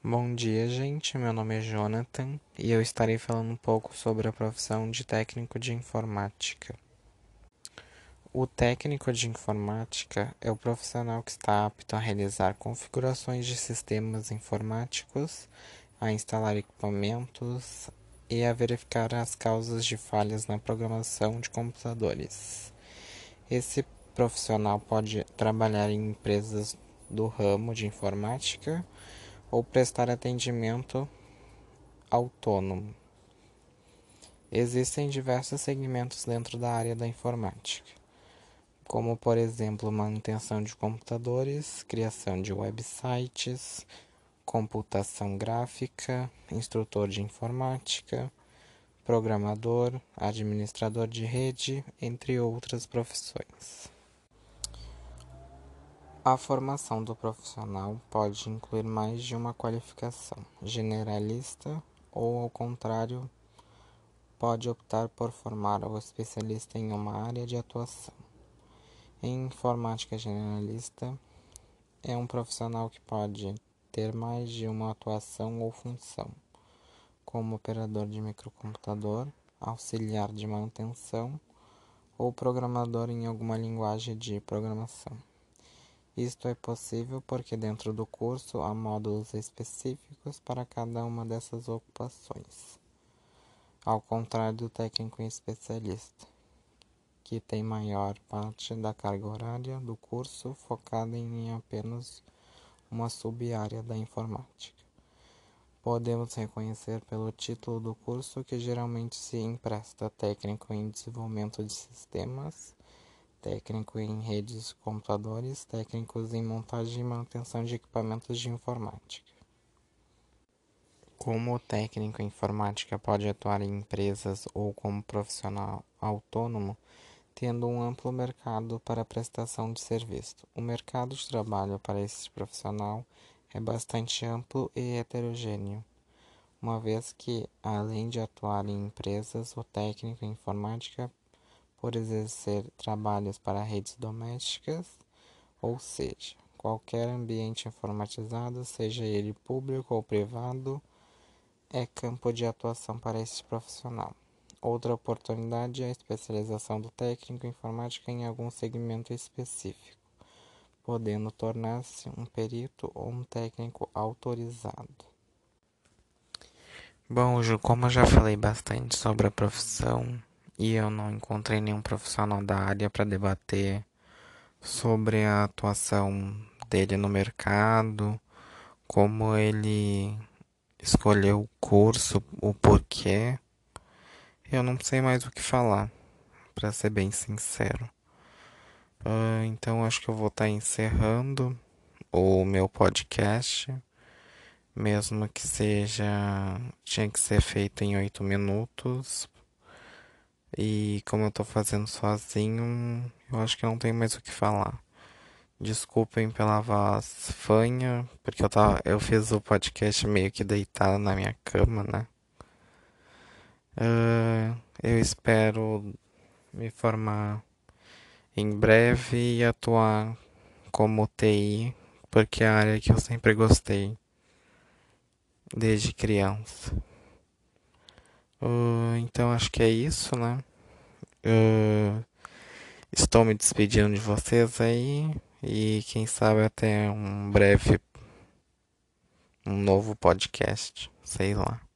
Bom dia, gente. Meu nome é Jonathan e eu estarei falando um pouco sobre a profissão de técnico de informática. O técnico de informática é o profissional que está apto a realizar configurações de sistemas informáticos, a instalar equipamentos e a verificar as causas de falhas na programação de computadores. Esse profissional pode trabalhar em empresas do ramo de informática ou prestar atendimento autônomo. Existem diversos segmentos dentro da área da informática, como por exemplo manutenção de computadores, criação de websites, computação gráfica, instrutor de informática, programador, administrador de rede, entre outras profissões. A formação do profissional pode incluir mais de uma qualificação generalista ou, ao contrário, pode optar por formar o especialista em uma área de atuação. Em informática generalista, é um profissional que pode ter mais de uma atuação ou função, como operador de microcomputador, auxiliar de manutenção ou programador em alguma linguagem de programação. Isto é possível porque dentro do curso há módulos específicos para cada uma dessas ocupações, ao contrário do técnico especialista, que tem maior parte da carga horária do curso focada em apenas uma sub-área da informática. Podemos reconhecer pelo título do curso que geralmente se empresta técnico em desenvolvimento de sistemas técnico em redes de computadores, técnicos em montagem e manutenção de equipamentos de informática. Como o técnico em informática pode atuar em empresas ou como profissional autônomo, tendo um amplo mercado para prestação de serviço. O mercado de trabalho para esse profissional é bastante amplo e heterogêneo, uma vez que, além de atuar em empresas, o técnico em informática por exercer trabalhos para redes domésticas, ou seja, qualquer ambiente informatizado, seja ele público ou privado, é campo de atuação para esse profissional. Outra oportunidade é a especialização do técnico em informática em algum segmento específico, podendo tornar-se um perito ou um técnico autorizado. Bom, como eu já falei bastante sobre a profissão, e eu não encontrei nenhum profissional da área para debater sobre a atuação dele no mercado, como ele escolheu o curso, o porquê. Eu não sei mais o que falar, para ser bem sincero. Uh, então acho que eu vou estar tá encerrando o meu podcast, mesmo que seja tinha que ser feito em oito minutos, e como eu tô fazendo sozinho, eu acho que não tenho mais o que falar. Desculpem pela voz fanha, porque eu tava, eu fiz o podcast meio que deitado na minha cama, né? Uh, eu espero me formar em breve e atuar como TI, porque é a área que eu sempre gostei desde criança. Uh, então acho que é isso, né? Uh, estou me despedindo de vocês aí e quem sabe até um breve um novo podcast, sei lá.